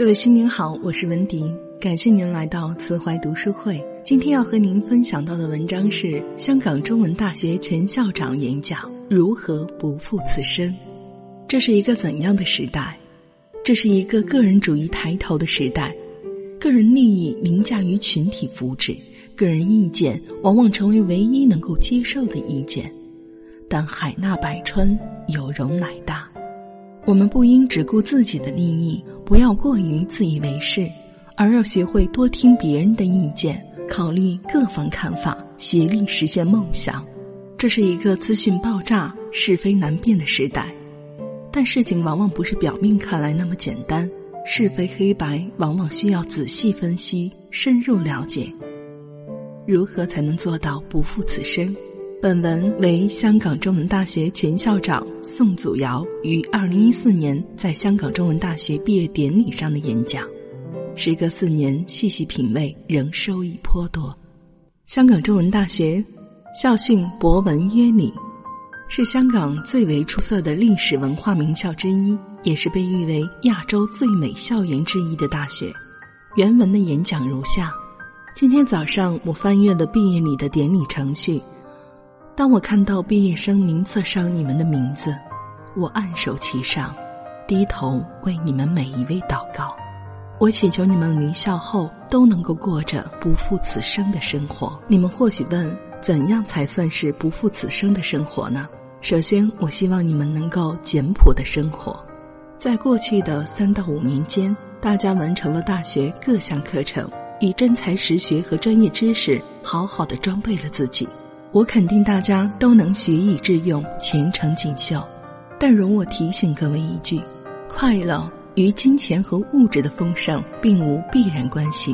各位新年好，我是文迪，感谢您来到慈怀读书会。今天要和您分享到的文章是香港中文大学前校长演讲：如何不负此生？这是一个怎样的时代？这是一个个人主义抬头的时代，个人利益凌驾于群体福祉，个人意见往往成为唯一能够接受的意见。但海纳百川，有容乃大。我们不应只顾自己的利益，不要过于自以为是，而要学会多听别人的意见，考虑各方看法，协力实现梦想。这是一个资讯爆炸、是非难辨的时代，但事情往往不是表面看来那么简单，是非黑白往往需要仔细分析、深入了解。如何才能做到不负此生？本文为香港中文大学前校长宋祖尧于二零一四年在香港中文大学毕业典礼上的演讲。时隔四年，细细品味，仍收益颇多。香港中文大学校训博文约礼，是香港最为出色的历史文化名校之一，也是被誉为亚洲最美校园之一的大学。原文的演讲如下：今天早上我翻阅了毕业礼的典礼程序。当我看到毕业生名册上你们的名字，我按手其上，低头为你们每一位祷告。我祈求你们离校后都能够过着不负此生的生活。你们或许问，怎样才算是不负此生的生活呢？首先，我希望你们能够简朴的生活。在过去的三到五年间，大家完成了大学各项课程，以真才实学和专业知识好好的装备了自己。我肯定大家都能学以致用，前程锦绣。但容我提醒各位一句：快乐与金钱和物质的丰盛并无必然关系。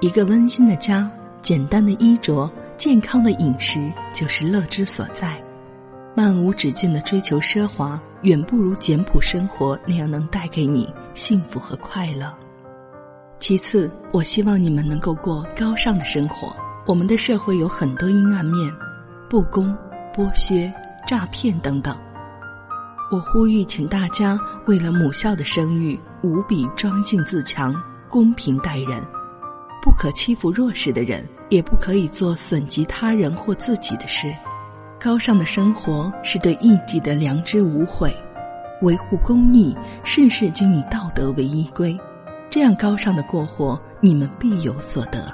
一个温馨的家、简单的衣着、健康的饮食，就是乐之所在。漫无止境的追求奢华，远不如简朴生活那样能带给你幸福和快乐。其次，我希望你们能够过高尚的生活。我们的社会有很多阴暗面。不公、剥削、诈骗等等，我呼吁，请大家为了母校的声誉，无比庄敬自强，公平待人，不可欺负弱势的人，也不可以做损及他人或自己的事。高尚的生活是对义己的良知无悔，维护公义，事事均以道德为依归，这样高尚的过活，你们必有所得。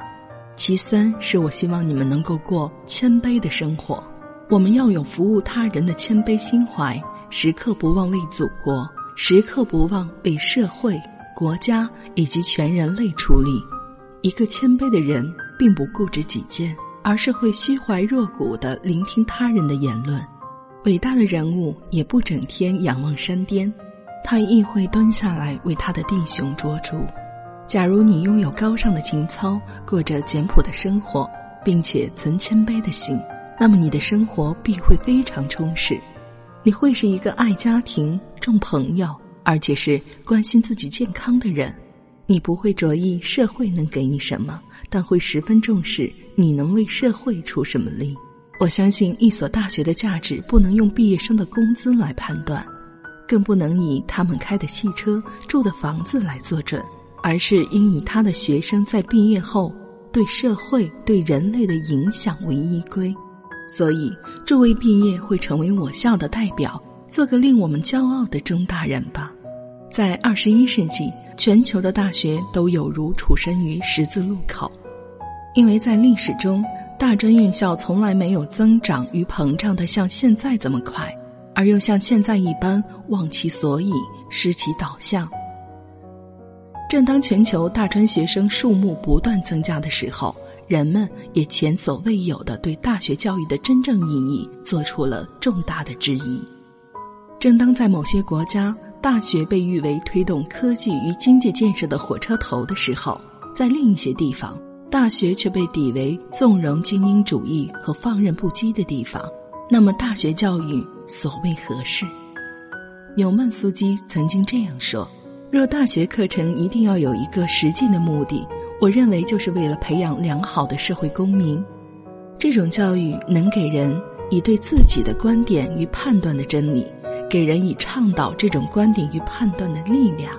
其三是我希望你们能够过谦卑的生活，我们要有服务他人的谦卑心怀，时刻不忘为祖国，时刻不忘为社会、国家以及全人类出力。一个谦卑的人，并不固执己见，而是会虚怀若谷的聆听他人的言论。伟大的人物也不整天仰望山巅，他亦会蹲下来为他的弟兄捉住。假如你拥有高尚的情操，过着简朴的生活，并且存谦卑的心，那么你的生活必会非常充实。你会是一个爱家庭、重朋友，而且是关心自己健康的人。你不会着意社会能给你什么，但会十分重视你能为社会出什么力。我相信一所大学的价值不能用毕业生的工资来判断，更不能以他们开的汽车、住的房子来做准。而是应以他的学生在毕业后对社会、对人类的影响为依归，所以诸位毕业会成为我校的代表，做个令我们骄傲的中大人吧。在二十一世纪，全球的大学都有如处身于十字路口，因为在历史中，大专院校从来没有增长与膨胀的像现在这么快，而又像现在一般忘其所以，失其导向。正当全球大专学生数目不断增加的时候，人们也前所未有的对大学教育的真正意义做出了重大的质疑。正当在某些国家，大学被誉为推动科技与经济建设的火车头的时候，在另一些地方，大学却被抵为纵容精英主义和放任不羁的地方。那么，大学教育所谓何事？纽曼苏基曾经这样说。若大学课程一定要有一个实际的目的，我认为就是为了培养良好的社会公民。这种教育能给人以对自己的观点与判断的真理，给人以倡导这种观点与判断的力量。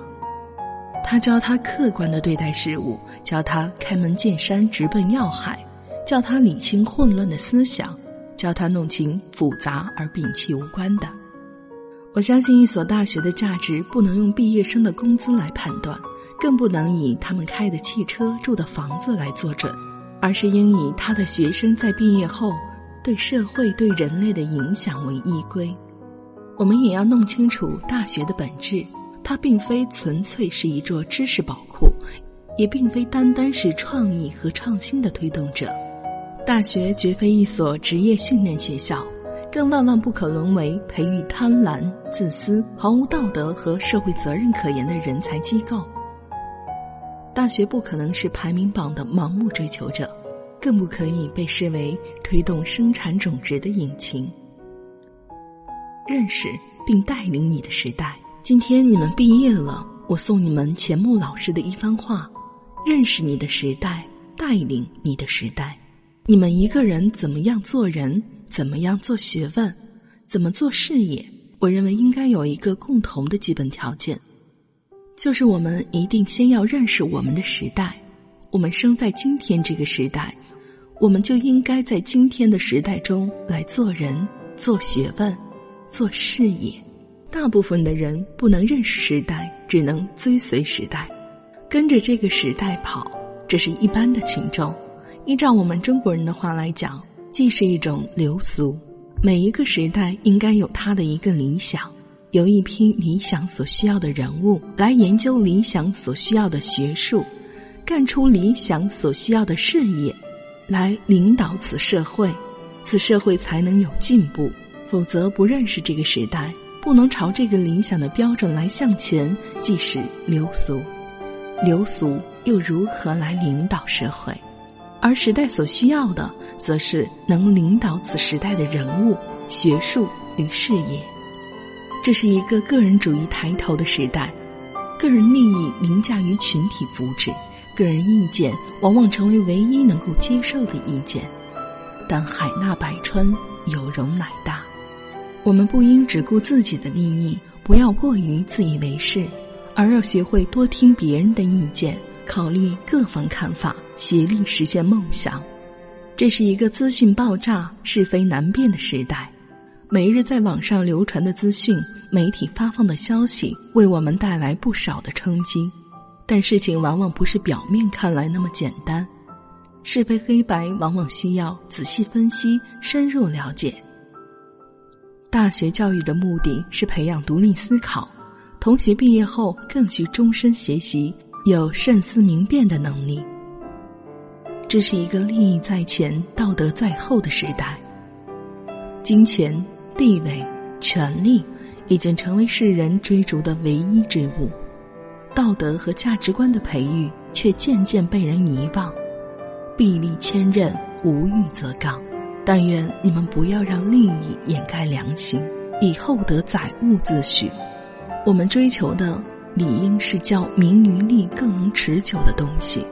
他教他客观的对待事物，教他开门见山、直奔要害，教他理清混乱的思想，教他弄清复杂而摒弃无关的。我相信一所大学的价值不能用毕业生的工资来判断，更不能以他们开的汽车、住的房子来做准，而是应以他的学生在毕业后对社会、对人类的影响为依归。我们也要弄清楚大学的本质。它并非纯粹是一座知识宝库，也并非单单是创意和创新的推动者。大学绝非一所职业训练学校，更万万不可沦为培育贪婪、自私、毫无道德和社会责任可言的人才机构。大学不可能是排名榜的盲目追求者，更不可以被视为推动生产种植的引擎。认识并带领你的时代。今天你们毕业了，我送你们钱穆老师的一番话：认识你的时代，带领你的时代。你们一个人怎么样做人，怎么样做学问，怎么做事业？我认为应该有一个共同的基本条件，就是我们一定先要认识我们的时代。我们生在今天这个时代，我们就应该在今天的时代中来做人、做学问、做事业。大部分的人不能认识时代，只能追随时代，跟着这个时代跑，这是一般的群众。依照我们中国人的话来讲，既是一种流俗。每一个时代应该有他的一个理想，由一批理想所需要的人物来研究理想所需要的学术，干出理想所需要的事业，来领导此社会，此社会才能有进步。否则，不认识这个时代。不能朝这个理想的标准来向前，即是流俗。流俗又如何来领导社会？而时代所需要的，则是能领导此时代的人物、学术与事业。这是一个个人主义抬头的时代，个人利益凌驾于群体福祉，个人意见往往成为唯一能够接受的意见。但海纳百川，有容乃大。我们不应只顾自己的利益，不要过于自以为是，而要学会多听别人的意见，考虑各方看法，协力实现梦想。这是一个资讯爆炸、是非难辨的时代。每日在网上流传的资讯、媒体发放的消息，为我们带来不少的冲击。但事情往往不是表面看来那么简单，是非黑白往往需要仔细分析、深入了解。大学教育的目的是培养独立思考，同学毕业后更需终身学习，有慎思明辨的能力。这是一个利益在前、道德在后的时代。金钱、地位、权力已经成为世人追逐的唯一之物，道德和价值观的培育却渐渐被人遗忘。臂力千仞，无欲则刚。但愿你们不要让利益掩盖良心，以厚德载物自诩。我们追求的理应是较名与利更能持久的东西。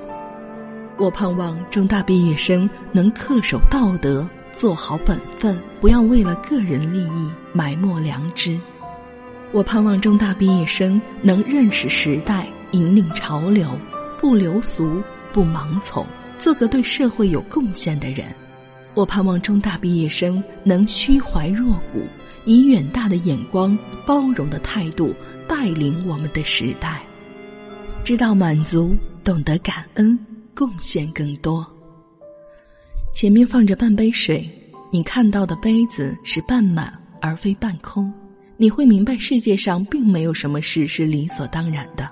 我盼望中大毕业生能恪守道德，做好本分，不要为了个人利益埋没良知。我盼望中大毕业生能认识时代，引领潮流，不流俗，不盲从，做个对社会有贡献的人。我盼望中大毕业生能虚怀若谷，以远大的眼光、包容的态度带领我们的时代，知道满足，懂得感恩，贡献更多。前面放着半杯水，你看到的杯子是半满而非半空，你会明白世界上并没有什么事是理所当然的，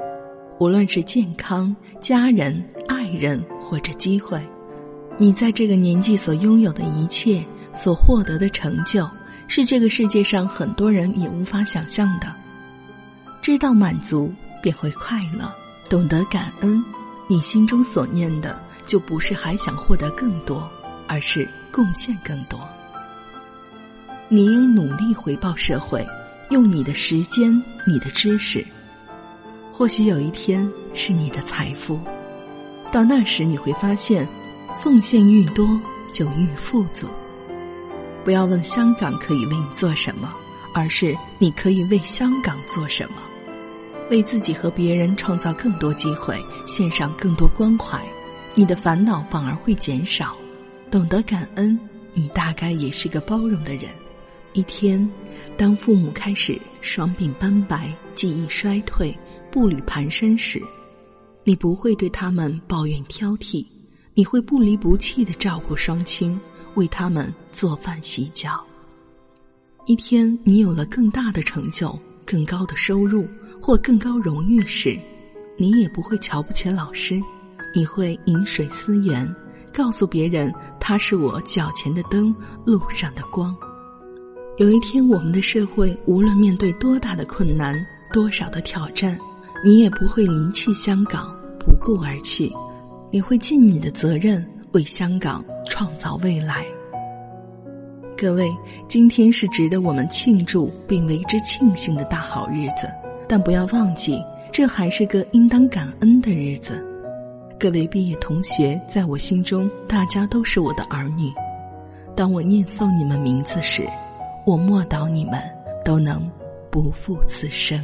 无论是健康、家人、爱人或者机会。你在这个年纪所拥有的一切，所获得的成就，是这个世界上很多人也无法想象的。知道满足，便会快乐；懂得感恩，你心中所念的就不是还想获得更多，而是贡献更多。你应努力回报社会，用你的时间、你的知识，或许有一天是你的财富。到那时，你会发现。奉献愈多，就愈富足。不要问香港可以为你做什么，而是你可以为香港做什么。为自己和别人创造更多机会，献上更多关怀，你的烦恼反而会减少。懂得感恩，你大概也是个包容的人。一天，当父母开始双鬓斑白、记忆衰退、步履蹒跚时，你不会对他们抱怨挑剔，你会不离不弃的照顾双亲，为他们做饭洗脚。一天，你有了更大的成就、更高的收入或更高荣誉时，你也不会瞧不起老师，你会饮水思源，告诉别人他是我脚前的灯，路上的光。有一天，我们的社会无论面对多大的困难、多少的挑战，你也不会离弃香港，不顾而去，你会尽你的责任，为香港创造未来。各位，今天是值得我们庆祝并为之庆幸的大好日子，但不要忘记，这还是个应当感恩的日子。各位毕业同学，在我心中，大家都是我的儿女。当我念诵你们名字时，我默祷你们都能不负此生。